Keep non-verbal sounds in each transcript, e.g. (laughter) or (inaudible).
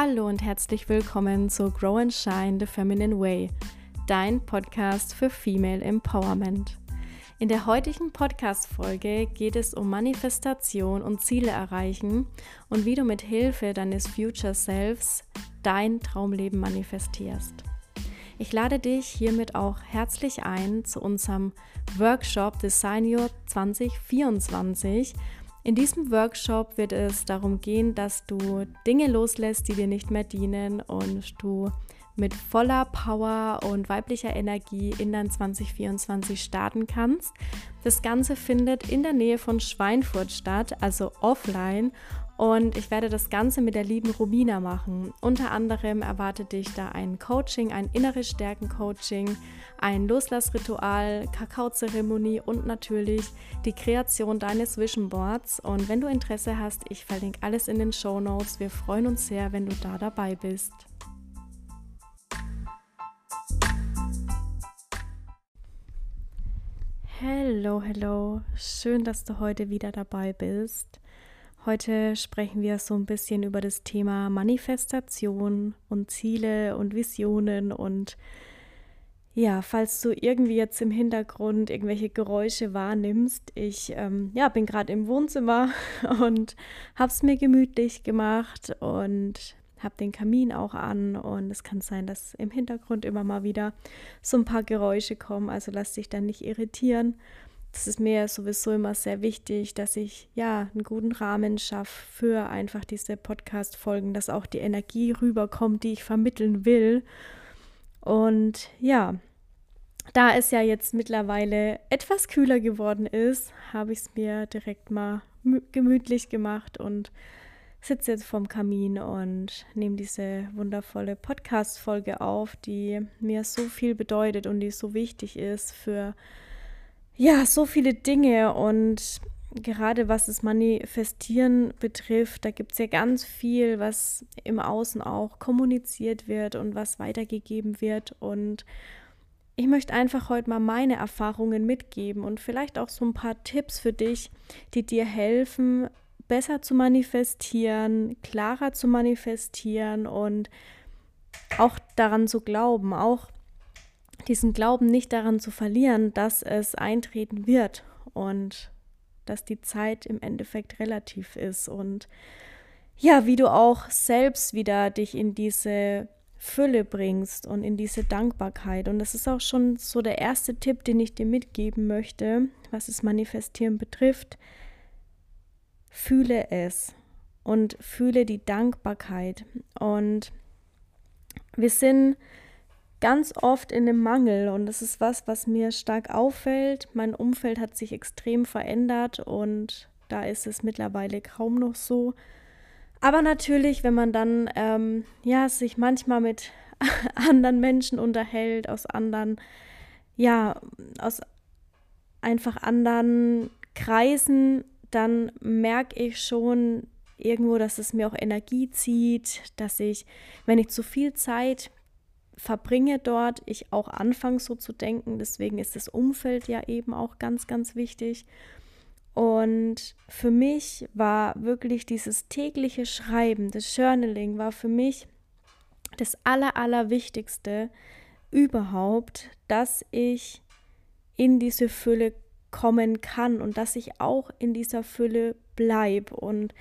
Hallo und herzlich willkommen zu Grow and Shine the Feminine Way, dein Podcast für Female Empowerment. In der heutigen Podcast-Folge geht es um Manifestation und Ziele erreichen und wie du mit Hilfe deines Future Selves dein Traumleben manifestierst. Ich lade dich hiermit auch herzlich ein zu unserem Workshop Design Your 2024 in diesem Workshop wird es darum gehen, dass du Dinge loslässt, die dir nicht mehr dienen und du mit voller Power und weiblicher Energie in dein 2024 starten kannst. Das Ganze findet in der Nähe von Schweinfurt statt, also offline und ich werde das Ganze mit der lieben Romina machen. Unter anderem erwartet dich da ein Coaching, ein inneres Stärken-Coaching, ein Loslassritual, Kakaozeremonie und natürlich die Kreation deines Vision Boards. Und wenn du Interesse hast, ich verlinke alles in den Show Notes. Wir freuen uns sehr, wenn du da dabei bist. Hallo, hallo. Schön, dass du heute wieder dabei bist. Heute sprechen wir so ein bisschen über das Thema Manifestation und Ziele und Visionen und ja, falls du irgendwie jetzt im Hintergrund irgendwelche Geräusche wahrnimmst, ich ähm, ja, bin gerade im Wohnzimmer (laughs) und habe es mir gemütlich gemacht und habe den Kamin auch an und es kann sein, dass im Hintergrund immer mal wieder so ein paar Geräusche kommen, also lass dich dann nicht irritieren das ist mir sowieso immer sehr wichtig, dass ich ja einen guten Rahmen schaffe für einfach diese Podcast-Folgen, dass auch die Energie rüberkommt, die ich vermitteln will. Und ja, da es ja jetzt mittlerweile etwas kühler geworden ist, habe ich es mir direkt mal gemütlich gemacht und sitze jetzt vorm Kamin und nehme diese wundervolle Podcast-Folge auf, die mir so viel bedeutet und die so wichtig ist für ja, so viele Dinge und gerade was das Manifestieren betrifft, da gibt es ja ganz viel, was im Außen auch kommuniziert wird und was weitergegeben wird. Und ich möchte einfach heute mal meine Erfahrungen mitgeben und vielleicht auch so ein paar Tipps für dich, die dir helfen, besser zu manifestieren, klarer zu manifestieren und auch daran zu glauben, auch diesen Glauben nicht daran zu verlieren, dass es eintreten wird und dass die Zeit im Endeffekt relativ ist und ja, wie du auch selbst wieder dich in diese Fülle bringst und in diese Dankbarkeit. Und das ist auch schon so der erste Tipp, den ich dir mitgeben möchte, was das Manifestieren betrifft. Fühle es und fühle die Dankbarkeit. Und wir sind ganz oft in dem Mangel und das ist was, was mir stark auffällt. Mein Umfeld hat sich extrem verändert und da ist es mittlerweile kaum noch so. Aber natürlich, wenn man dann ähm, ja sich manchmal mit (laughs) anderen Menschen unterhält, aus anderen, ja, aus einfach anderen Kreisen, dann merke ich schon irgendwo, dass es mir auch Energie zieht, dass ich, wenn ich zu viel Zeit verbringe dort, ich auch anfange so zu denken. Deswegen ist das Umfeld ja eben auch ganz, ganz wichtig. Und für mich war wirklich dieses tägliche Schreiben, das Journaling war für mich das Aller, Allerwichtigste überhaupt, dass ich in diese Fülle kommen kann und dass ich auch in dieser Fülle bleibe. Und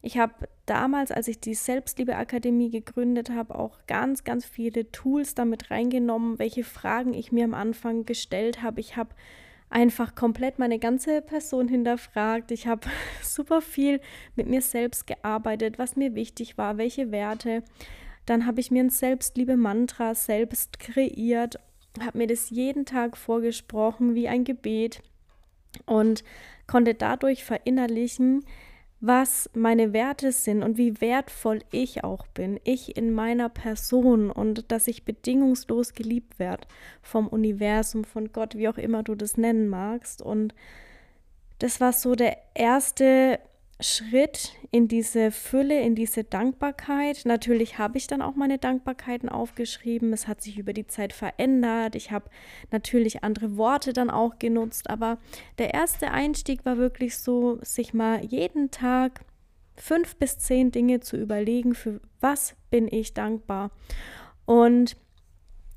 ich habe damals, als ich die Selbstliebe-Akademie gegründet habe, auch ganz, ganz viele Tools damit reingenommen, welche Fragen ich mir am Anfang gestellt habe. Ich habe einfach komplett meine ganze Person hinterfragt. Ich habe (laughs) super viel mit mir selbst gearbeitet, was mir wichtig war, welche Werte. Dann habe ich mir ein Selbstliebe-Mantra selbst kreiert, habe mir das jeden Tag vorgesprochen wie ein Gebet und konnte dadurch verinnerlichen, was meine Werte sind und wie wertvoll ich auch bin, ich in meiner Person und dass ich bedingungslos geliebt werde vom Universum, von Gott, wie auch immer du das nennen magst. Und das war so der erste Schritt in diese Fülle, in diese Dankbarkeit. Natürlich habe ich dann auch meine Dankbarkeiten aufgeschrieben. Es hat sich über die Zeit verändert. Ich habe natürlich andere Worte dann auch genutzt. Aber der erste Einstieg war wirklich so, sich mal jeden Tag fünf bis zehn Dinge zu überlegen, für was bin ich dankbar. Und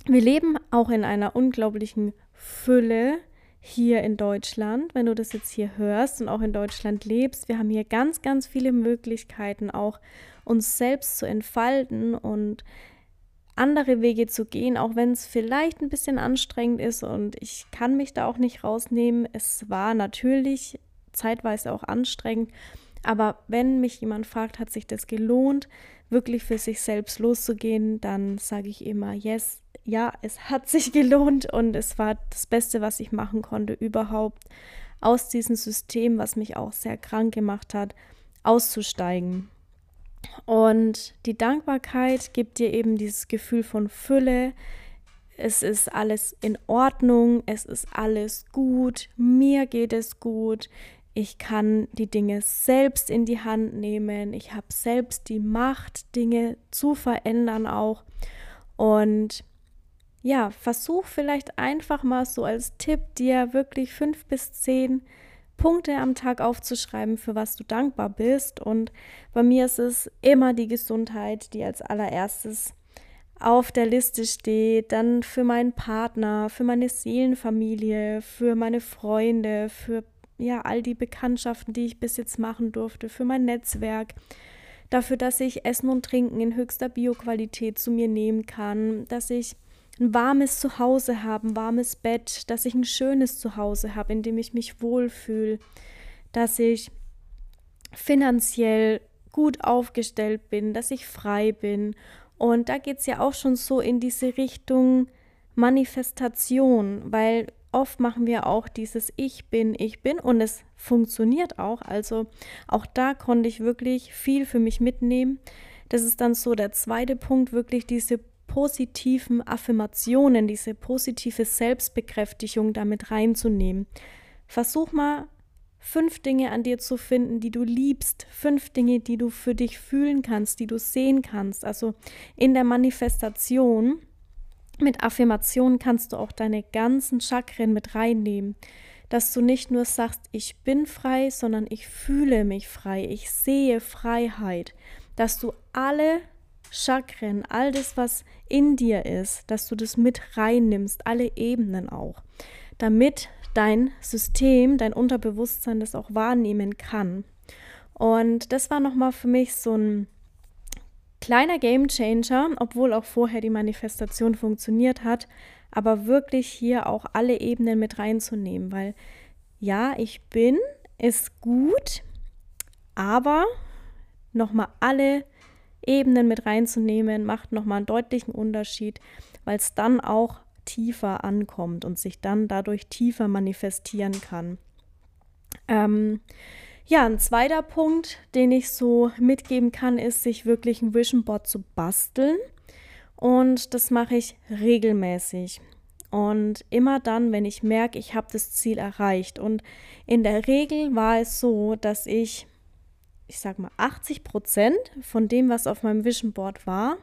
wir leben auch in einer unglaublichen Fülle hier in Deutschland, wenn du das jetzt hier hörst und auch in Deutschland lebst. Wir haben hier ganz, ganz viele Möglichkeiten, auch uns selbst zu entfalten und andere Wege zu gehen, auch wenn es vielleicht ein bisschen anstrengend ist und ich kann mich da auch nicht rausnehmen. Es war natürlich zeitweise auch anstrengend, aber wenn mich jemand fragt, hat sich das gelohnt, wirklich für sich selbst loszugehen, dann sage ich immer, yes, ja, es hat sich (laughs) gelohnt und es war das Beste, was ich machen konnte überhaupt, aus diesem System, was mich auch sehr krank gemacht hat, auszusteigen. Und die Dankbarkeit gibt dir eben dieses Gefühl von Fülle. Es ist alles in Ordnung, es ist alles gut, mir geht es gut, ich kann die Dinge selbst in die Hand nehmen, ich habe selbst die Macht, Dinge zu verändern auch. Und ja, versuch vielleicht einfach mal so als Tipp, dir wirklich fünf bis zehn Punkte am Tag aufzuschreiben, für was du dankbar bist. Und bei mir ist es immer die Gesundheit, die als allererstes auf der Liste steht. Dann für meinen Partner, für meine Seelenfamilie, für meine Freunde, für ja, all die Bekanntschaften, die ich bis jetzt machen durfte, für mein Netzwerk. Dafür, dass ich Essen und Trinken in höchster Bioqualität zu mir nehmen kann, dass ich ein warmes Zuhause habe, ein warmes Bett, dass ich ein schönes Zuhause habe, in dem ich mich wohlfühle, dass ich finanziell gut aufgestellt bin, dass ich frei bin. Und da geht es ja auch schon so in diese Richtung Manifestation, weil oft machen wir auch dieses Ich bin, ich bin und es funktioniert auch. Also auch da konnte ich wirklich viel für mich mitnehmen. Das ist dann so der zweite Punkt, wirklich diese positiven Affirmationen, diese positive Selbstbekräftigung damit reinzunehmen. Versuch mal fünf Dinge an dir zu finden, die du liebst, fünf Dinge, die du für dich fühlen kannst, die du sehen kannst. Also in der Manifestation mit Affirmationen kannst du auch deine ganzen Chakren mit reinnehmen, dass du nicht nur sagst, ich bin frei, sondern ich fühle mich frei, ich sehe Freiheit, dass du alle Chakren, all das, was in dir ist, dass du das mit reinnimmst, alle Ebenen auch, damit dein System, dein Unterbewusstsein das auch wahrnehmen kann. Und das war nochmal für mich so ein kleiner Game Changer, obwohl auch vorher die Manifestation funktioniert hat, aber wirklich hier auch alle Ebenen mit reinzunehmen, weil ja, ich bin, ist gut, aber nochmal alle Ebenen mit reinzunehmen, macht nochmal einen deutlichen Unterschied, weil es dann auch tiefer ankommt und sich dann dadurch tiefer manifestieren kann. Ähm, ja, ein zweiter Punkt, den ich so mitgeben kann, ist, sich wirklich ein Vision Board zu basteln. Und das mache ich regelmäßig. Und immer dann, wenn ich merke, ich habe das Ziel erreicht. Und in der Regel war es so, dass ich ich sag mal, 80 Prozent von dem, was auf meinem Vision Board war,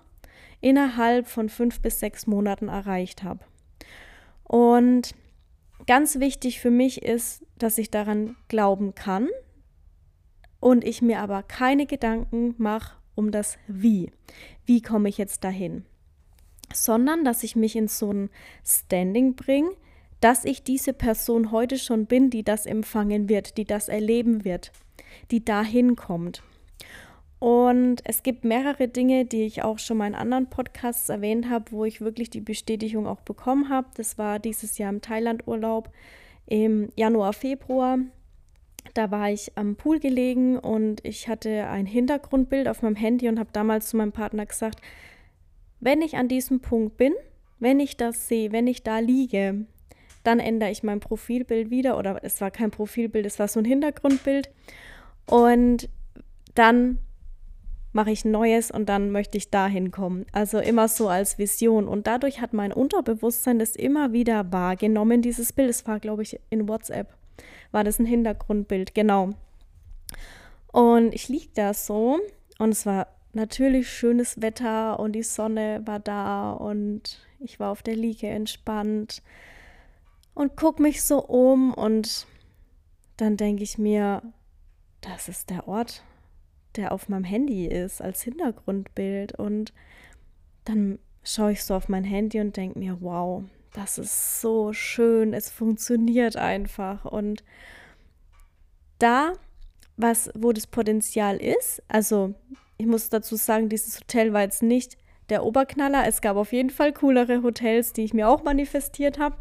innerhalb von fünf bis sechs Monaten erreicht habe. Und ganz wichtig für mich ist, dass ich daran glauben kann und ich mir aber keine Gedanken mache um das Wie. Wie komme ich jetzt dahin? Sondern, dass ich mich in so ein Standing bringe, dass ich diese Person heute schon bin, die das empfangen wird, die das erleben wird die dahin kommt. Und es gibt mehrere Dinge, die ich auch schon mal in anderen Podcasts erwähnt habe, wo ich wirklich die Bestätigung auch bekommen habe. Das war dieses Jahr im Thailand-Urlaub im Januar, Februar. Da war ich am Pool gelegen und ich hatte ein Hintergrundbild auf meinem Handy und habe damals zu meinem Partner gesagt, wenn ich an diesem Punkt bin, wenn ich das sehe, wenn ich da liege, dann ändere ich mein Profilbild wieder oder es war kein Profilbild, es war so ein Hintergrundbild und dann mache ich Neues und dann möchte ich dahin kommen. Also immer so als Vision. Und dadurch hat mein Unterbewusstsein das immer wieder wahrgenommen, dieses Bild. Es war, glaube ich, in WhatsApp. War das ein Hintergrundbild, genau. Und ich liege da so und es war natürlich schönes Wetter und die Sonne war da und ich war auf der Liege entspannt und gucke mich so um und dann denke ich mir, das ist der Ort, der auf meinem Handy ist als Hintergrundbild. Und dann schaue ich so auf mein Handy und denke mir, wow, das ist so schön, es funktioniert einfach. Und da, was, wo das Potenzial ist, also ich muss dazu sagen, dieses Hotel war jetzt nicht der Oberknaller. Es gab auf jeden Fall coolere Hotels, die ich mir auch manifestiert habe.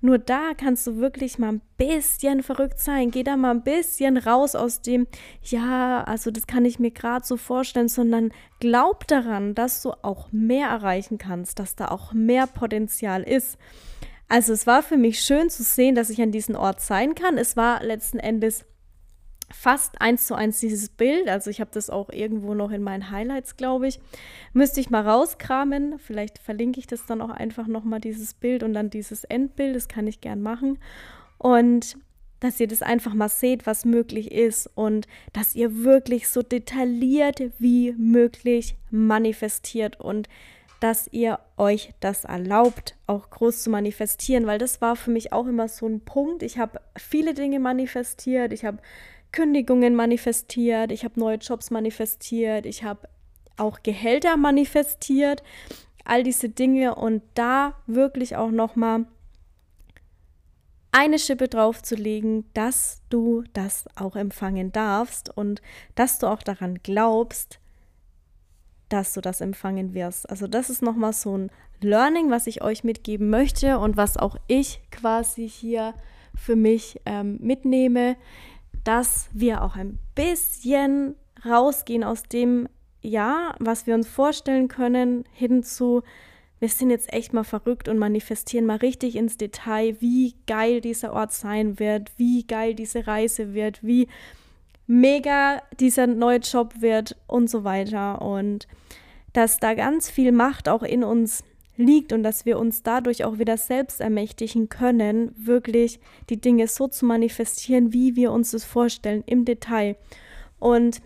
Nur da kannst du wirklich mal ein bisschen verrückt sein. Geh da mal ein bisschen raus aus dem, ja, also das kann ich mir gerade so vorstellen, sondern glaub daran, dass du auch mehr erreichen kannst, dass da auch mehr Potenzial ist. Also es war für mich schön zu sehen, dass ich an diesem Ort sein kann. Es war letzten Endes fast eins zu eins dieses Bild. Also ich habe das auch irgendwo noch in meinen Highlights, glaube ich. Müsste ich mal rauskramen. Vielleicht verlinke ich das dann auch einfach nochmal, dieses Bild und dann dieses Endbild. Das kann ich gern machen. Und dass ihr das einfach mal seht, was möglich ist und dass ihr wirklich so detailliert wie möglich manifestiert und dass ihr euch das erlaubt, auch groß zu manifestieren, weil das war für mich auch immer so ein Punkt. Ich habe viele Dinge manifestiert, ich habe Kündigungen manifestiert, ich habe neue Jobs manifestiert, ich habe auch Gehälter manifestiert, all diese Dinge und da wirklich auch noch mal eine Schippe draufzulegen, dass du das auch empfangen darfst und dass du auch daran glaubst, dass du das empfangen wirst. Also das ist noch mal so ein Learning, was ich euch mitgeben möchte und was auch ich quasi hier für mich ähm, mitnehme dass wir auch ein bisschen rausgehen aus dem, ja, was wir uns vorstellen können, hin zu, wir sind jetzt echt mal verrückt und manifestieren mal richtig ins Detail, wie geil dieser Ort sein wird, wie geil diese Reise wird, wie mega dieser neue Job wird und so weiter. Und dass da ganz viel Macht auch in uns liegt und dass wir uns dadurch auch wieder selbst ermächtigen können, wirklich die Dinge so zu manifestieren, wie wir uns das vorstellen im Detail. Und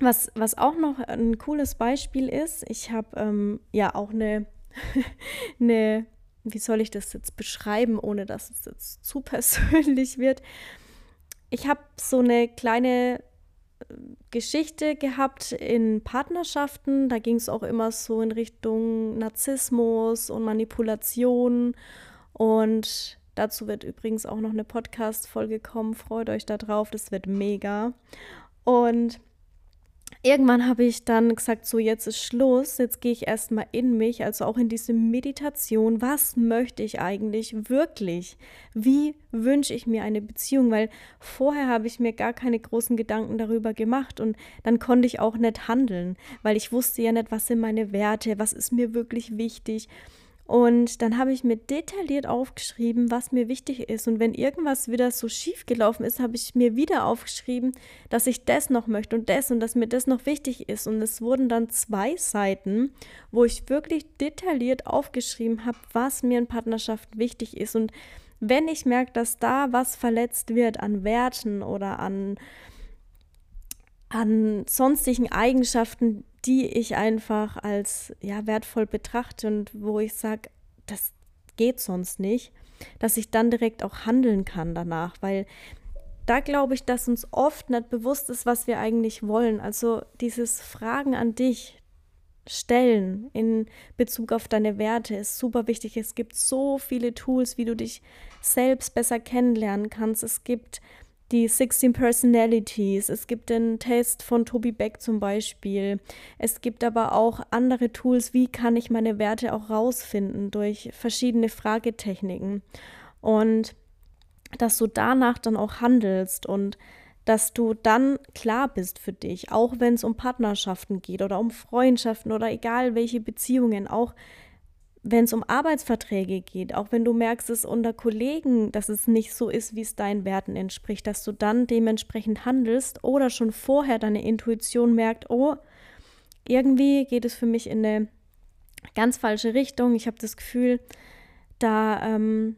was, was auch noch ein cooles Beispiel ist, ich habe ähm, ja auch eine, (laughs) eine, wie soll ich das jetzt beschreiben, ohne dass es jetzt zu (laughs) persönlich wird. Ich habe so eine kleine Geschichte gehabt in Partnerschaften. Da ging es auch immer so in Richtung Narzissmus und Manipulation. Und dazu wird übrigens auch noch eine Podcast-Folge kommen. Freut euch darauf, das wird mega. Und irgendwann habe ich dann gesagt, so jetzt ist Schluss, jetzt gehe ich erstmal in mich, also auch in diese Meditation. Was möchte ich eigentlich wirklich? Wie wünsche ich mir eine Beziehung? Weil vorher habe ich mir gar keine großen Gedanken darüber gemacht und dann konnte ich auch nicht handeln, weil ich wusste ja nicht, was sind meine Werte, was ist mir wirklich wichtig. Und dann habe ich mir detailliert aufgeschrieben, was mir wichtig ist. Und wenn irgendwas wieder so schief gelaufen ist, habe ich mir wieder aufgeschrieben, dass ich das noch möchte und das und dass mir das noch wichtig ist. Und es wurden dann zwei Seiten, wo ich wirklich detailliert aufgeschrieben habe, was mir in Partnerschaft wichtig ist. Und wenn ich merke, dass da was verletzt wird an Werten oder an, an sonstigen Eigenschaften, die ich einfach als ja, wertvoll betrachte und wo ich sage, das geht sonst nicht, dass ich dann direkt auch handeln kann danach, weil da glaube ich, dass uns oft nicht bewusst ist, was wir eigentlich wollen. Also dieses Fragen an dich stellen in Bezug auf deine Werte ist super wichtig. Es gibt so viele Tools, wie du dich selbst besser kennenlernen kannst. Es gibt die 16 Personalities. Es gibt den Test von Toby Beck zum Beispiel. Es gibt aber auch andere Tools, wie kann ich meine Werte auch rausfinden durch verschiedene Fragetechniken. Und dass du danach dann auch handelst und dass du dann klar bist für dich, auch wenn es um Partnerschaften geht oder um Freundschaften oder egal welche Beziehungen, auch wenn es um Arbeitsverträge geht, auch wenn du merkst, es unter Kollegen, dass es nicht so ist, wie es deinen Werten entspricht, dass du dann dementsprechend handelst oder schon vorher deine Intuition merkt, oh, irgendwie geht es für mich in eine ganz falsche Richtung. Ich habe das Gefühl, da ähm,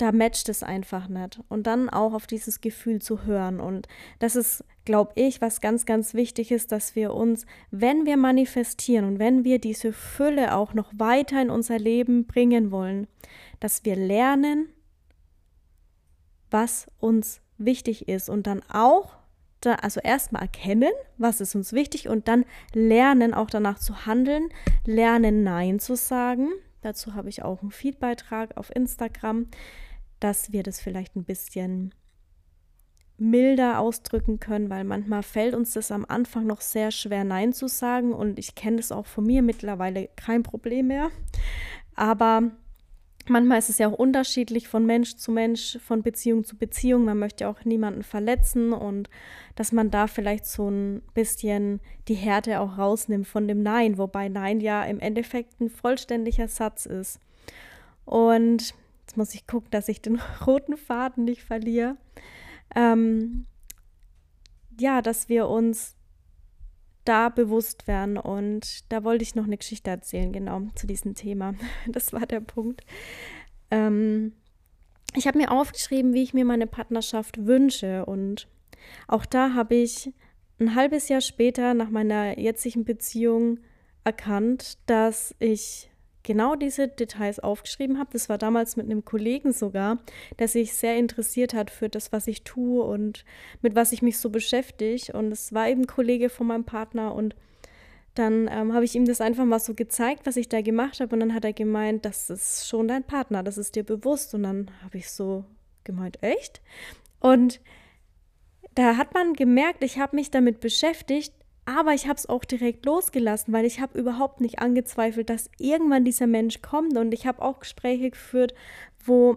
da matcht es einfach nicht. Und dann auch auf dieses Gefühl zu hören. Und das ist, glaube ich, was ganz, ganz wichtig ist, dass wir uns, wenn wir manifestieren und wenn wir diese Fülle auch noch weiter in unser Leben bringen wollen, dass wir lernen, was uns wichtig ist und dann auch da, also erstmal erkennen, was ist uns wichtig und dann lernen, auch danach zu handeln, lernen, Nein zu sagen. Dazu habe ich auch einen Feedbeitrag auf Instagram, dass wir das vielleicht ein bisschen milder ausdrücken können, weil manchmal fällt uns das am Anfang noch sehr schwer, Nein zu sagen. Und ich kenne das auch von mir mittlerweile kein Problem mehr. Aber manchmal ist es ja auch unterschiedlich von Mensch zu Mensch, von Beziehung zu Beziehung. Man möchte auch niemanden verletzen und dass man da vielleicht so ein bisschen die Härte auch rausnimmt von dem Nein, wobei Nein ja im Endeffekt ein vollständiger Satz ist. Und jetzt muss ich gucken, dass ich den (laughs) roten Faden nicht verliere ähm, ja, dass wir uns da bewusst werden. Und da wollte ich noch eine Geschichte erzählen, genau, zu diesem Thema. (laughs) Das war der Punkt. Ähm, ich habe mir aufgeschrieben, wie ich mir meine Partnerschaft wünsche. Und auch da habe ich ein halbes Jahr später nach meiner jetzigen Beziehung erkannt, dass ich genau diese Details aufgeschrieben habe. Das war damals mit einem Kollegen sogar, der sich sehr interessiert hat für das, was ich tue und mit was ich mich so beschäftige. Und es war eben ein Kollege von meinem Partner und dann ähm, habe ich ihm das einfach mal so gezeigt, was ich da gemacht habe. Und dann hat er gemeint, das ist schon dein Partner, das ist dir bewusst. Und dann habe ich so gemeint, echt? Und da hat man gemerkt, ich habe mich damit beschäftigt, aber ich habe es auch direkt losgelassen, weil ich habe überhaupt nicht angezweifelt, dass irgendwann dieser Mensch kommt. Und ich habe auch Gespräche geführt, wo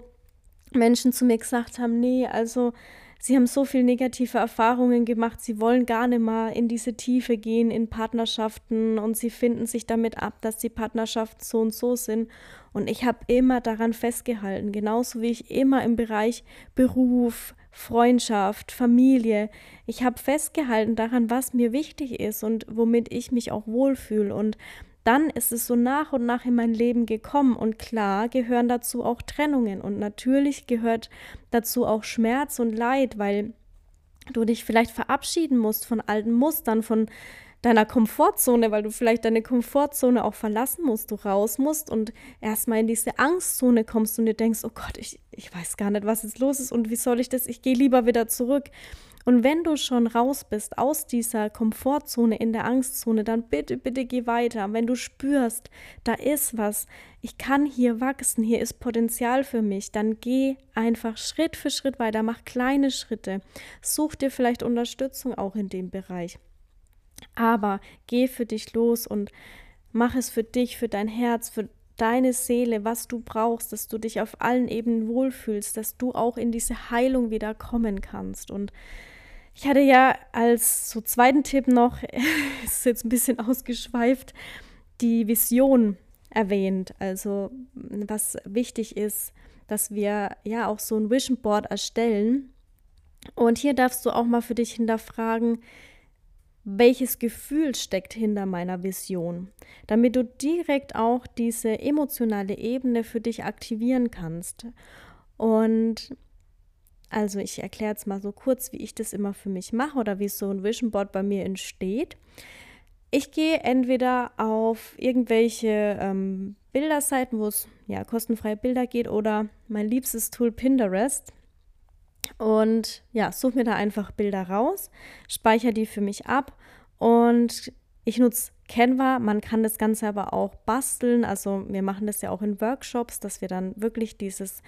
Menschen zu mir gesagt haben, nee, also sie haben so viele negative Erfahrungen gemacht, sie wollen gar nicht mal in diese Tiefe gehen in Partnerschaften und sie finden sich damit ab, dass die Partnerschaften so und so sind. Und ich habe immer daran festgehalten, genauso wie ich immer im Bereich Beruf, Freundschaft, Familie. Ich habe festgehalten daran, was mir wichtig ist und womit ich mich auch wohlfühle. Und dann ist es so nach und nach in mein Leben gekommen. Und klar gehören dazu auch Trennungen. Und natürlich gehört dazu auch Schmerz und Leid, weil du dich vielleicht verabschieden musst von alten Mustern, von deiner Komfortzone, weil du vielleicht deine Komfortzone auch verlassen musst, du raus musst und erstmal in diese Angstzone kommst und dir denkst, oh Gott, ich, ich weiß gar nicht, was jetzt los ist und wie soll ich das, ich gehe lieber wieder zurück. Und wenn du schon raus bist aus dieser Komfortzone in der Angstzone, dann bitte, bitte geh weiter. Wenn du spürst, da ist was, ich kann hier wachsen, hier ist Potenzial für mich, dann geh einfach Schritt für Schritt weiter, mach kleine Schritte. Such dir vielleicht Unterstützung auch in dem Bereich. Aber geh für dich los und mach es für dich, für dein Herz, für deine Seele, was du brauchst, dass du dich auf allen Ebenen wohlfühlst, dass du auch in diese Heilung wieder kommen kannst. Und ich hatte ja als so zweiten Tipp noch, (laughs) ist jetzt ein bisschen ausgeschweift, die Vision erwähnt. Also was wichtig ist, dass wir ja auch so ein Vision Board erstellen. Und hier darfst du auch mal für dich hinterfragen, welches Gefühl steckt hinter meiner Vision, damit du direkt auch diese emotionale Ebene für dich aktivieren kannst. Und also ich erkläre jetzt mal so kurz, wie ich das immer für mich mache oder wie so ein Vision Board bei mir entsteht. Ich gehe entweder auf irgendwelche ähm, Bilderseiten, wo es ja kostenfreie Bilder geht, oder mein liebstes Tool Pinterest. Und ja, suche mir da einfach Bilder raus, speichere die für mich ab und ich nutze Canva. Man kann das Ganze aber auch basteln. Also wir machen das ja auch in Workshops, dass wir dann wirklich dieses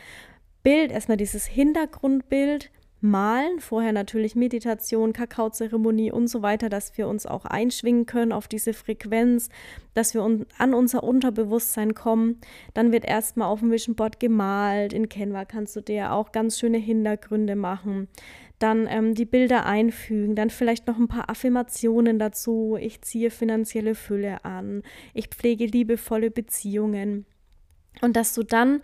Bild, erstmal dieses Hintergrundbild malen. Vorher natürlich Meditation, Kakaozeremonie und so weiter, dass wir uns auch einschwingen können auf diese Frequenz, dass wir an unser Unterbewusstsein kommen. Dann wird erstmal auf dem Vision Board gemalt. In Canva kannst du dir auch ganz schöne Hintergründe machen. Dann ähm, die Bilder einfügen, dann vielleicht noch ein paar Affirmationen dazu. Ich ziehe finanzielle Fülle an. Ich pflege liebevolle Beziehungen. Und dass du dann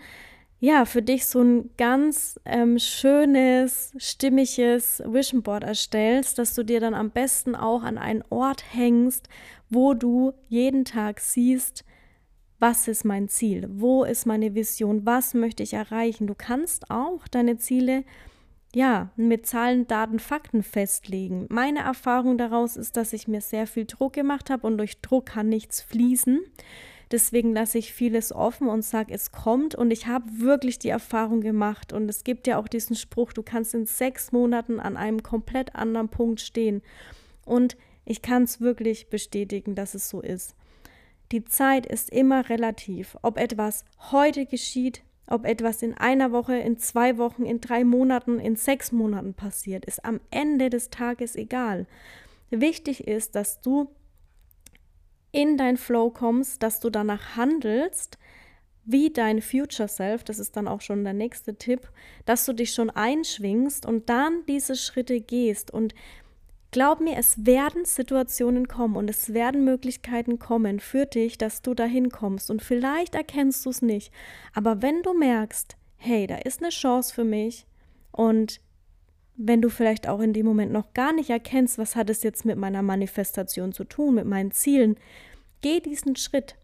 ja, für dich so ein ganz ähm, schönes, stimmiges Vision Board erstellst, dass du dir dann am besten auch an einen Ort hängst, wo du jeden Tag siehst, was ist mein Ziel, wo ist meine Vision, was möchte ich erreichen. Du kannst auch deine Ziele ja, mit Zahlen, Daten, Fakten festlegen. Meine Erfahrung daraus ist, dass ich mir sehr viel Druck gemacht habe und durch Druck kann nichts fließen. Deswegen lasse ich vieles offen und sage, es kommt. Und ich habe wirklich die Erfahrung gemacht. Und es gibt ja auch diesen Spruch, du kannst in sechs Monaten an einem komplett anderen Punkt stehen. Und ich kann es wirklich bestätigen, dass es so ist. Die Zeit ist immer relativ. Ob etwas heute geschieht, ob etwas in einer Woche, in zwei Wochen, in drei Monaten, in sechs Monaten passiert, ist am Ende des Tages egal. Wichtig ist, dass du in dein Flow kommst, dass du danach handelst, wie dein Future Self, das ist dann auch schon der nächste Tipp, dass du dich schon einschwingst und dann diese Schritte gehst. Und glaub mir, es werden Situationen kommen und es werden Möglichkeiten kommen für dich, dass du dahin kommst. Und vielleicht erkennst du es nicht. Aber wenn du merkst, hey, da ist eine Chance für mich und wenn du vielleicht auch in dem Moment noch gar nicht erkennst, was hat es jetzt mit meiner Manifestation zu tun, mit meinen Zielen, geh diesen Schritt.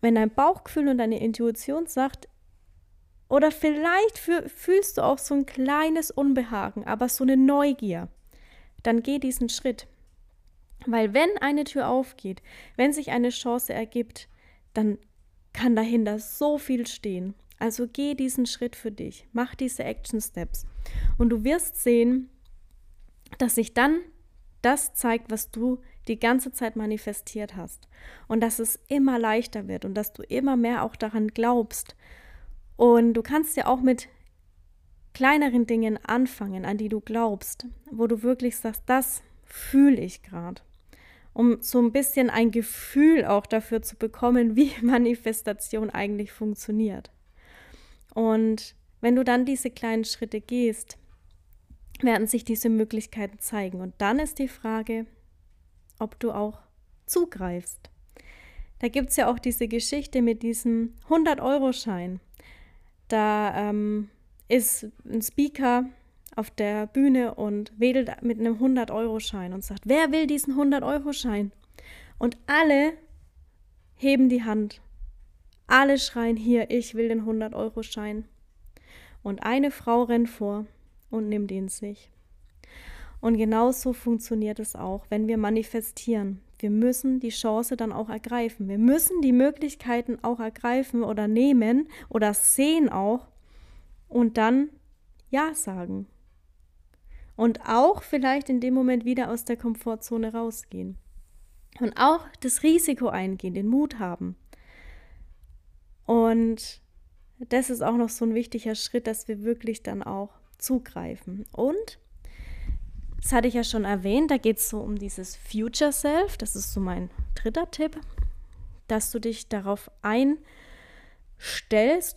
Wenn dein Bauchgefühl und deine Intuition sagt, oder vielleicht fühlst du auch so ein kleines Unbehagen, aber so eine Neugier, dann geh diesen Schritt. Weil wenn eine Tür aufgeht, wenn sich eine Chance ergibt, dann kann dahinter so viel stehen. Also geh diesen Schritt für dich, mach diese Action Steps und du wirst sehen, dass sich dann das zeigt, was du die ganze Zeit manifestiert hast und dass es immer leichter wird und dass du immer mehr auch daran glaubst. Und du kannst ja auch mit kleineren Dingen anfangen, an die du glaubst, wo du wirklich sagst, das fühle ich gerade um so ein bisschen ein Gefühl auch dafür zu bekommen, (laughs) wie Manifestation eigentlich funktioniert. Und wenn du dann diese kleinen Schritte gehst, werden sich diese Möglichkeiten zeigen. Und dann ist die Frage, ob du auch zugreifst. Da gibt es ja auch diese Geschichte mit diesem 100-Euro-Schein. Da ähm, ist ein Speaker auf der Bühne und wedelt mit einem 100-Euro-Schein und sagt, wer will diesen 100-Euro-Schein? Und alle heben die Hand alle schreien hier, ich will den 100-Euro-Schein. Und eine Frau rennt vor und nimmt ihn sich. Und genauso funktioniert es auch, wenn wir manifestieren. Wir müssen die Chance dann auch ergreifen. Wir müssen die Möglichkeiten auch ergreifen oder nehmen oder sehen auch und dann Ja sagen. Und auch vielleicht in dem Moment wieder aus der Komfortzone rausgehen. Und auch das Risiko eingehen, den Mut haben. Und das ist auch noch so ein wichtiger Schritt, dass wir wirklich dann auch zugreifen. Und das hatte ich ja schon erwähnt, da geht es so um dieses Future Self. Das ist so mein dritter Tipp, dass du dich darauf einstellst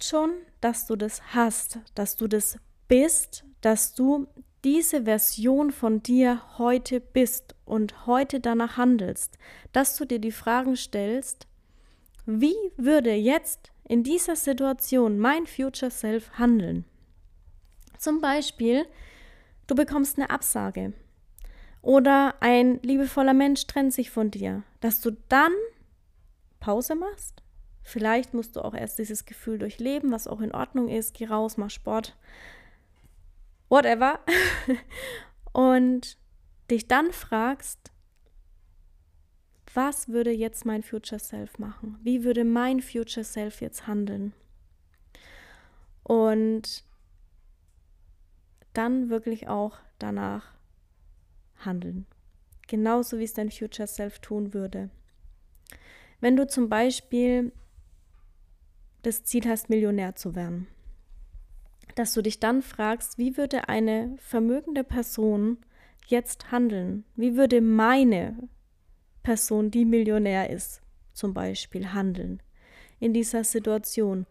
schon, dass du das hast, dass du das bist, dass du diese Version von dir heute bist und heute danach handelst, dass du dir die Fragen stellst, wie würde jetzt in dieser Situation mein Future Self handeln? Zum Beispiel, du bekommst eine Absage oder ein liebevoller Mensch trennt sich von dir, dass du dann Pause machst. Vielleicht musst du auch erst dieses Gefühl durchleben, was auch in Ordnung ist. Geh raus, mach Sport, whatever. (laughs) Und dich dann fragst, was würde jetzt mein Future Self machen? Wie würde mein Future Self jetzt handeln? Und dann wirklich auch danach handeln. Genauso wie es dein Future Self tun würde. Wenn du zum Beispiel das Ziel hast, Millionär zu werden, dass du dich dann fragst, wie würde eine vermögende Person jetzt handeln? Wie würde meine Person, die Millionär ist, zum Beispiel handeln. In dieser Situation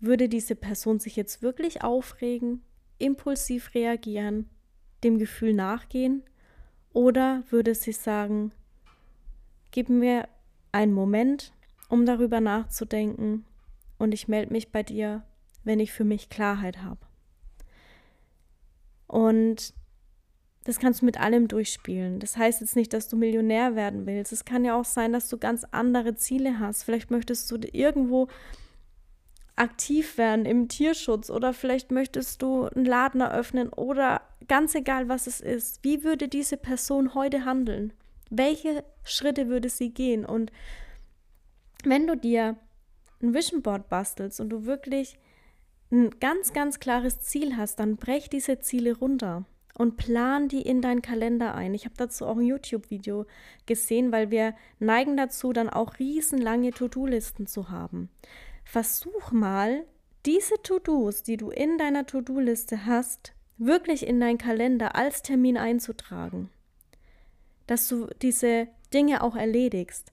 würde diese Person sich jetzt wirklich aufregen, impulsiv reagieren, dem Gefühl nachgehen oder würde sie sagen, gib mir einen Moment, um darüber nachzudenken und ich melde mich bei dir, wenn ich für mich Klarheit habe. Und das kannst du mit allem durchspielen. Das heißt jetzt nicht, dass du Millionär werden willst. Es kann ja auch sein, dass du ganz andere Ziele hast. Vielleicht möchtest du irgendwo aktiv werden im Tierschutz oder vielleicht möchtest du einen Laden eröffnen oder ganz egal, was es ist. Wie würde diese Person heute handeln? Welche Schritte würde sie gehen? Und wenn du dir ein Vision Board bastelst und du wirklich ein ganz, ganz klares Ziel hast, dann brech diese Ziele runter und plan die in deinen Kalender ein. Ich habe dazu auch ein YouTube-Video gesehen, weil wir neigen dazu, dann auch riesenlange To-Do-Listen zu haben. Versuch mal, diese To-Dos, die du in deiner To-Do-Liste hast, wirklich in deinen Kalender als Termin einzutragen. Dass du diese Dinge auch erledigst.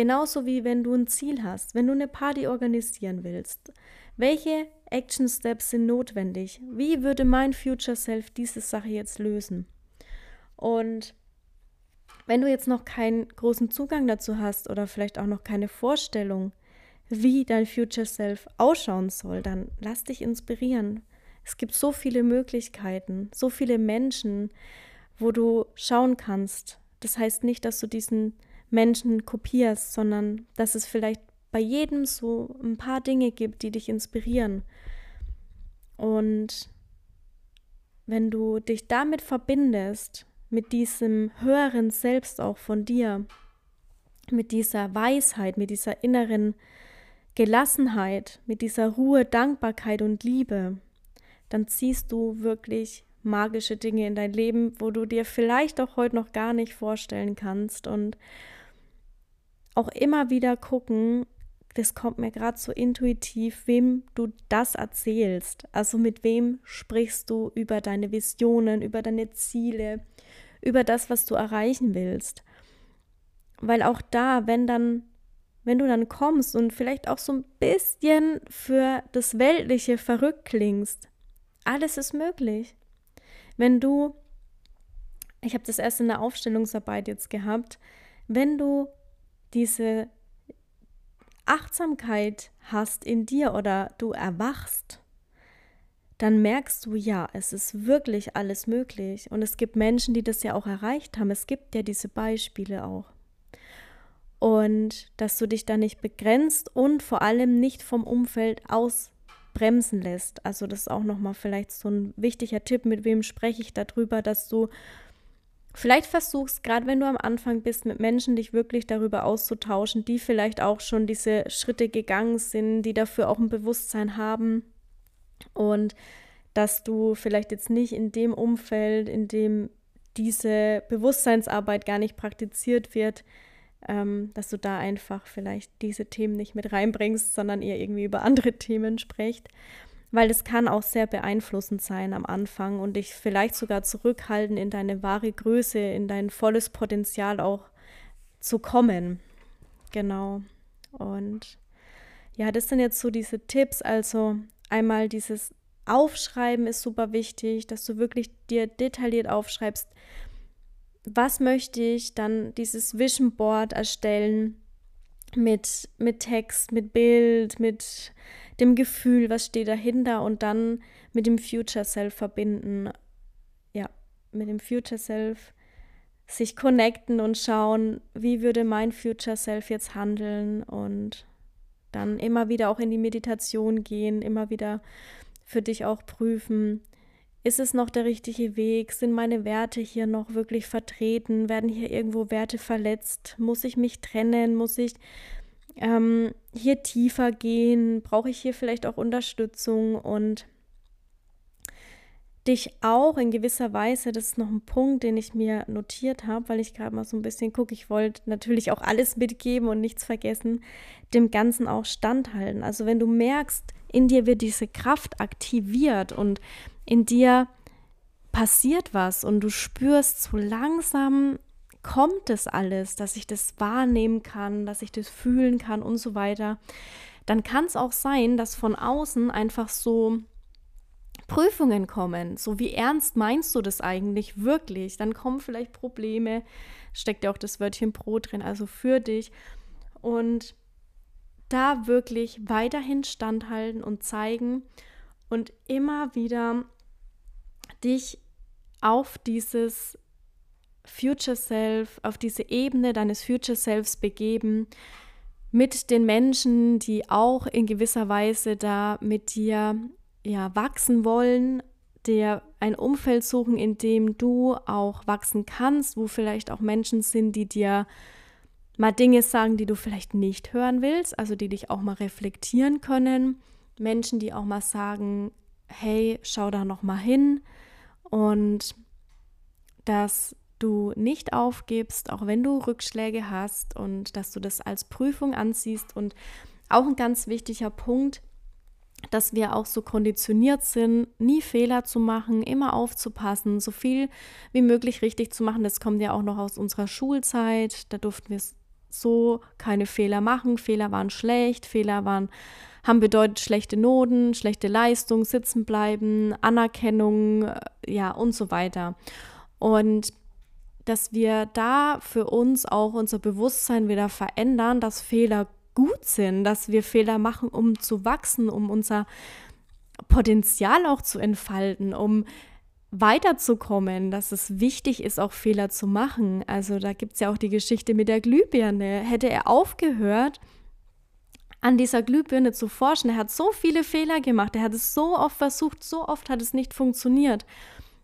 Genauso wie wenn du ein Ziel hast, wenn du eine Party organisieren willst. Welche Action Steps sind notwendig? Wie würde mein Future Self diese Sache jetzt lösen? Und wenn du jetzt noch keinen großen Zugang dazu hast oder vielleicht auch noch keine Vorstellung, wie dein Future Self ausschauen soll, dann lass dich inspirieren. Es gibt so viele Möglichkeiten, so viele Menschen, wo du schauen kannst. Das heißt nicht, dass du diesen Menschen kopierst, sondern dass es vielleicht bei jedem so ein paar Dinge gibt, die dich inspirieren. Und wenn du dich damit verbindest, mit diesem höheren Selbst auch von dir, mit dieser Weisheit, mit dieser inneren Gelassenheit, mit dieser Ruhe, Dankbarkeit und Liebe, dann ziehst du wirklich magische Dinge in dein Leben, wo du dir vielleicht auch heute noch gar nicht vorstellen kannst und auch immer wieder gucken, das kommt mir gerade so intuitiv, wem du das erzählst. Also mit wem sprichst du über deine Visionen, über deine Ziele, über das, was du erreichen willst. Weil auch da, wenn dann, wenn du dann kommst und vielleicht auch so ein bisschen für das Weltliche verrückt klingst, alles ist möglich. Wenn du, ich habe das erst in der Aufstellungsarbeit jetzt gehabt, wenn du diese Achtsamkeit hast in dir oder du erwachst, dann merkst du, ja, es ist wirklich alles möglich. Und es gibt Menschen, die das ja auch erreicht haben. Es gibt ja diese Beispiele auch. Und dass du dich da nicht begrenzt und vor allem nicht vom Umfeld ausbremsen lässt. Also das ist auch nochmal vielleicht so ein wichtiger Tipp, mit wem spreche ich darüber, dass du Vielleicht versuchst, gerade wenn du am Anfang bist, mit Menschen dich wirklich darüber auszutauschen, die vielleicht auch schon diese Schritte gegangen sind, die dafür auch ein Bewusstsein haben. Und dass du vielleicht jetzt nicht in dem Umfeld, in dem diese Bewusstseinsarbeit gar nicht praktiziert wird, ähm, dass du da einfach vielleicht diese Themen nicht mit reinbringst, sondern ihr irgendwie über andere Themen sprecht weil es kann auch sehr beeinflussend sein am Anfang und dich vielleicht sogar zurückhalten, in deine wahre Größe, in dein volles Potenzial auch zu kommen. Genau. Und ja, das sind jetzt so diese Tipps. Also einmal dieses Aufschreiben ist super wichtig, dass du wirklich dir detailliert aufschreibst, was möchte ich, dann dieses Vision Board erstellen mit, mit Text, mit Bild, mit dem Gefühl, was steht dahinter und dann mit dem Future Self verbinden. Ja, mit dem Future Self sich connecten und schauen, wie würde mein Future Self jetzt handeln und dann immer wieder auch in die Meditation gehen, immer wieder für dich auch prüfen, ist es noch der richtige Weg? Sind meine Werte hier noch wirklich vertreten? Werden hier irgendwo Werte verletzt? Muss ich mich trennen? Muss ich ähm, hier tiefer gehen? Brauche ich hier vielleicht auch Unterstützung und dich auch in gewisser Weise, das ist noch ein Punkt, den ich mir notiert habe, weil ich gerade mal so ein bisschen gucke, ich wollte natürlich auch alles mitgeben und nichts vergessen, dem Ganzen auch standhalten. Also wenn du merkst, in dir wird diese Kraft aktiviert und in dir passiert was und du spürst so langsam kommt das alles, dass ich das wahrnehmen kann, dass ich das fühlen kann und so weiter, dann kann es auch sein, dass von außen einfach so Prüfungen kommen. So wie ernst meinst du das eigentlich wirklich? Dann kommen vielleicht Probleme, steckt ja auch das Wörtchen Pro drin, also für dich. Und da wirklich weiterhin standhalten und zeigen und immer wieder dich auf dieses Future Self, auf diese Ebene deines Future Selves begeben, mit den Menschen, die auch in gewisser Weise da mit dir ja, wachsen wollen, dir ein Umfeld suchen, in dem du auch wachsen kannst, wo vielleicht auch Menschen sind, die dir mal Dinge sagen, die du vielleicht nicht hören willst, also die dich auch mal reflektieren können. Menschen, die auch mal sagen, hey, schau da noch mal hin und dass du nicht aufgibst, auch wenn du Rückschläge hast und dass du das als Prüfung ansiehst und auch ein ganz wichtiger Punkt, dass wir auch so konditioniert sind, nie Fehler zu machen, immer aufzupassen, so viel wie möglich richtig zu machen. Das kommt ja auch noch aus unserer Schulzeit. Da durften wir so keine Fehler machen. Fehler waren schlecht, Fehler waren haben bedeutet schlechte Noten, schlechte Leistung, sitzen bleiben, Anerkennung, äh, ja und so weiter. Und dass wir da für uns auch unser Bewusstsein wieder verändern, dass Fehler gut sind, dass wir Fehler machen, um zu wachsen, um unser Potenzial auch zu entfalten, um weiterzukommen, dass es wichtig ist, auch Fehler zu machen. Also da gibt es ja auch die Geschichte mit der Glühbirne. Hätte er aufgehört, an dieser Glühbirne zu forschen, er hat so viele Fehler gemacht, er hat es so oft versucht, so oft hat es nicht funktioniert.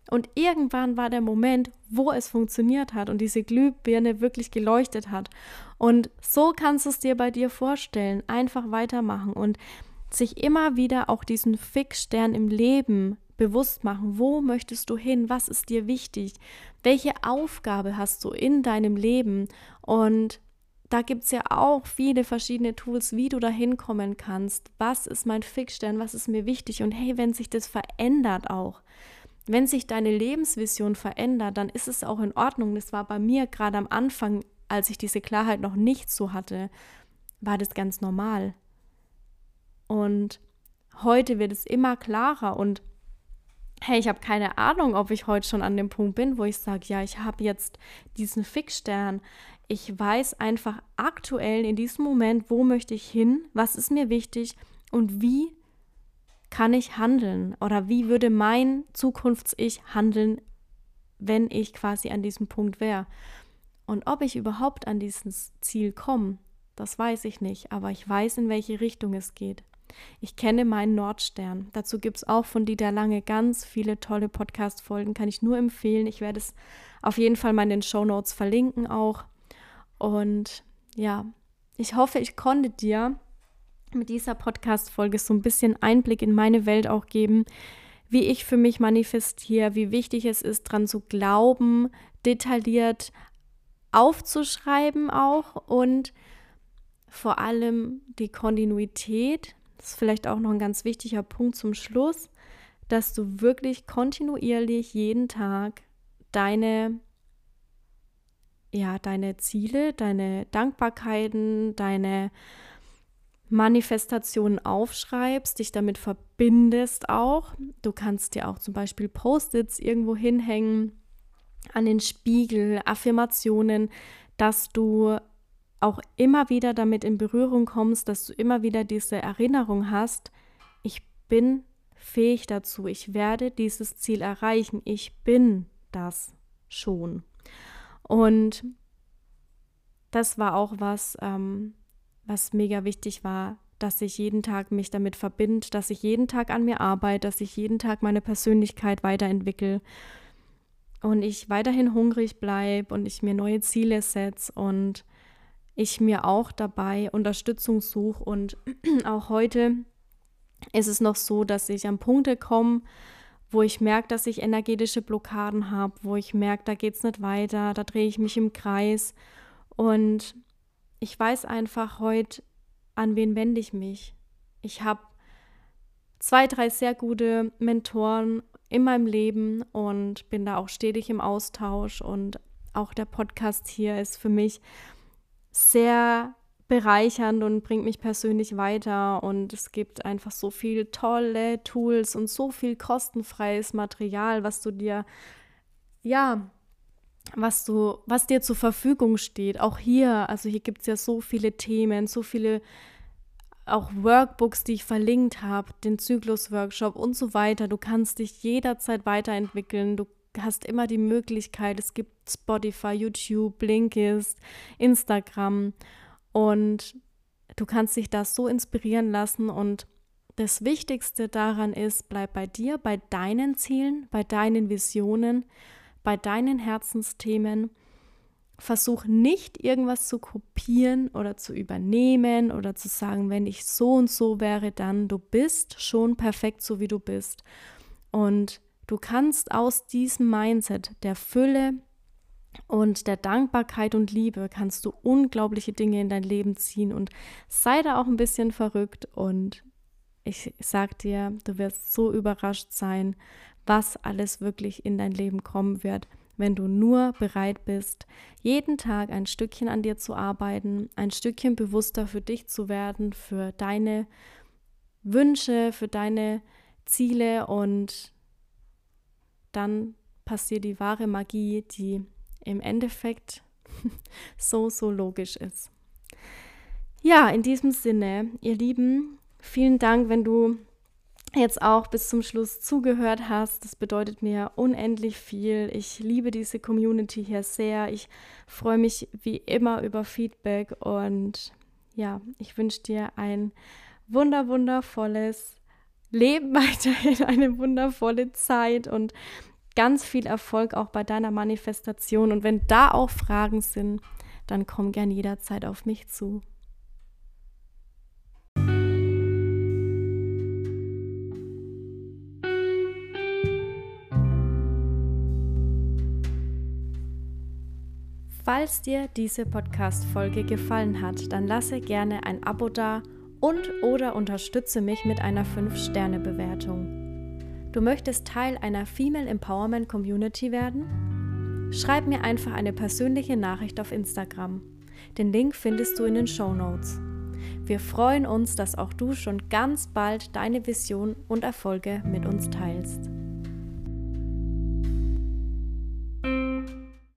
Und irgendwann war der Moment, wo es funktioniert hat und diese Glühbirne wirklich geleuchtet hat. Und so kannst du es dir bei dir vorstellen. Einfach weitermachen und sich immer wieder auch diesen Fixstern im Leben bewusst machen. Wo möchtest du hin? Was ist dir wichtig? Welche Aufgabe hast du in deinem Leben? Und da gibt es ja auch viele verschiedene Tools, wie du da hinkommen kannst. Was ist mein Fixstern? Was ist mir wichtig? Und hey, wenn sich das verändert auch, wenn sich deine Lebensvision verändert, dann ist es auch in Ordnung. Das war bei mir gerade am Anfang, als ich diese Klarheit noch nicht so hatte, war das ganz normal. Und heute wird es immer klarer und hey, ich habe keine Ahnung, ob ich heute schon an dem Punkt bin, wo ich sage, ja, ich habe jetzt diesen Fixstern. Ich weiß einfach aktuell in diesem Moment, wo möchte ich hin, was ist mir wichtig und wie kann ich handeln oder wie würde mein Zukunfts-Ich handeln, wenn ich quasi an diesem Punkt wäre. Und ob ich überhaupt an dieses Ziel komme, das weiß ich nicht, aber ich weiß, in welche Richtung es geht. Ich kenne meinen Nordstern. Dazu gibt es auch von Dieter Lange ganz viele tolle Podcast-Folgen, kann ich nur empfehlen. Ich werde es auf jeden Fall mal in den Show Notes verlinken auch. Und ja, ich hoffe, ich konnte dir mit dieser Podcast-Folge so ein bisschen Einblick in meine Welt auch geben, wie ich für mich manifestiere, wie wichtig es ist, dran zu glauben, detailliert aufzuschreiben auch und vor allem die Kontinuität. Das ist vielleicht auch noch ein ganz wichtiger Punkt zum Schluss, dass du wirklich kontinuierlich jeden Tag deine ja, deine Ziele, deine Dankbarkeiten, deine Manifestationen aufschreibst, dich damit verbindest auch. Du kannst dir auch zum Beispiel Post-its irgendwo hinhängen, an den Spiegel, Affirmationen, dass du auch immer wieder damit in Berührung kommst, dass du immer wieder diese Erinnerung hast, ich bin fähig dazu, ich werde dieses Ziel erreichen, ich bin das schon. Und das war auch was, ähm, was mega wichtig war, dass ich jeden Tag mich damit verbinde, dass ich jeden Tag an mir arbeite, dass ich jeden Tag meine Persönlichkeit weiterentwickle und ich weiterhin hungrig bleibe und ich mir neue Ziele setze und ich mir auch dabei Unterstützung suche. Und (clears throat) auch heute ist es noch so, dass ich an Punkte komme, wo ich merke, dass ich energetische Blockaden habe, wo ich merke, da geht es nicht weiter, da drehe ich mich im Kreis. Und ich weiß einfach heute, an wen wende ich mich. Ich habe zwei, drei sehr gute Mentoren in meinem Leben und bin da auch stetig im Austausch. Und auch der Podcast hier ist für mich sehr bereichernd und bringt mich persönlich weiter. Und es gibt einfach so viele tolle Tools und so viel kostenfreies Material, was du dir, ja, was du, was dir zur Verfügung steht. Auch hier, also hier gibt es ja so viele Themen, so viele auch Workbooks, die ich verlinkt habe, den Zyklus-Workshop und so weiter. Du kannst dich jederzeit weiterentwickeln. Du hast immer die Möglichkeit. Es gibt Spotify, YouTube, Blinkist, Instagram und du kannst dich da so inspirieren lassen und das Wichtigste daran ist, bleib bei dir, bei deinen Zielen, bei deinen Visionen bei deinen Herzensthemen. versuch nicht irgendwas zu kopieren oder zu übernehmen oder zu sagen, wenn ich so und so wäre, dann du bist schon perfekt so wie du bist. Und du kannst aus diesem Mindset der Fülle und der Dankbarkeit und Liebe kannst du unglaubliche Dinge in dein Leben ziehen und sei da auch ein bisschen verrückt und ich sag dir, du wirst so überrascht sein, was alles wirklich in dein Leben kommen wird, wenn du nur bereit bist, jeden Tag ein Stückchen an dir zu arbeiten, ein Stückchen bewusster für dich zu werden, für deine Wünsche, für deine Ziele und dann passiert die wahre Magie, die im Endeffekt (laughs) so, so logisch ist. Ja, in diesem Sinne, ihr Lieben, vielen Dank, wenn du jetzt auch bis zum Schluss zugehört hast. Das bedeutet mir unendlich viel. Ich liebe diese Community hier sehr. Ich freue mich wie immer über Feedback und ja, ich wünsche dir ein wunder wundervolles Leben (laughs) weiterhin, eine wundervolle Zeit und ganz viel Erfolg auch bei deiner Manifestation. Und wenn da auch Fragen sind, dann komm gern jederzeit auf mich zu. Falls dir diese Podcast-Folge gefallen hat, dann lasse gerne ein Abo da und oder unterstütze mich mit einer 5-Sterne-Bewertung. Du möchtest Teil einer Female Empowerment Community werden? Schreib mir einfach eine persönliche Nachricht auf Instagram. Den Link findest du in den Show Notes. Wir freuen uns, dass auch du schon ganz bald deine Vision und Erfolge mit uns teilst.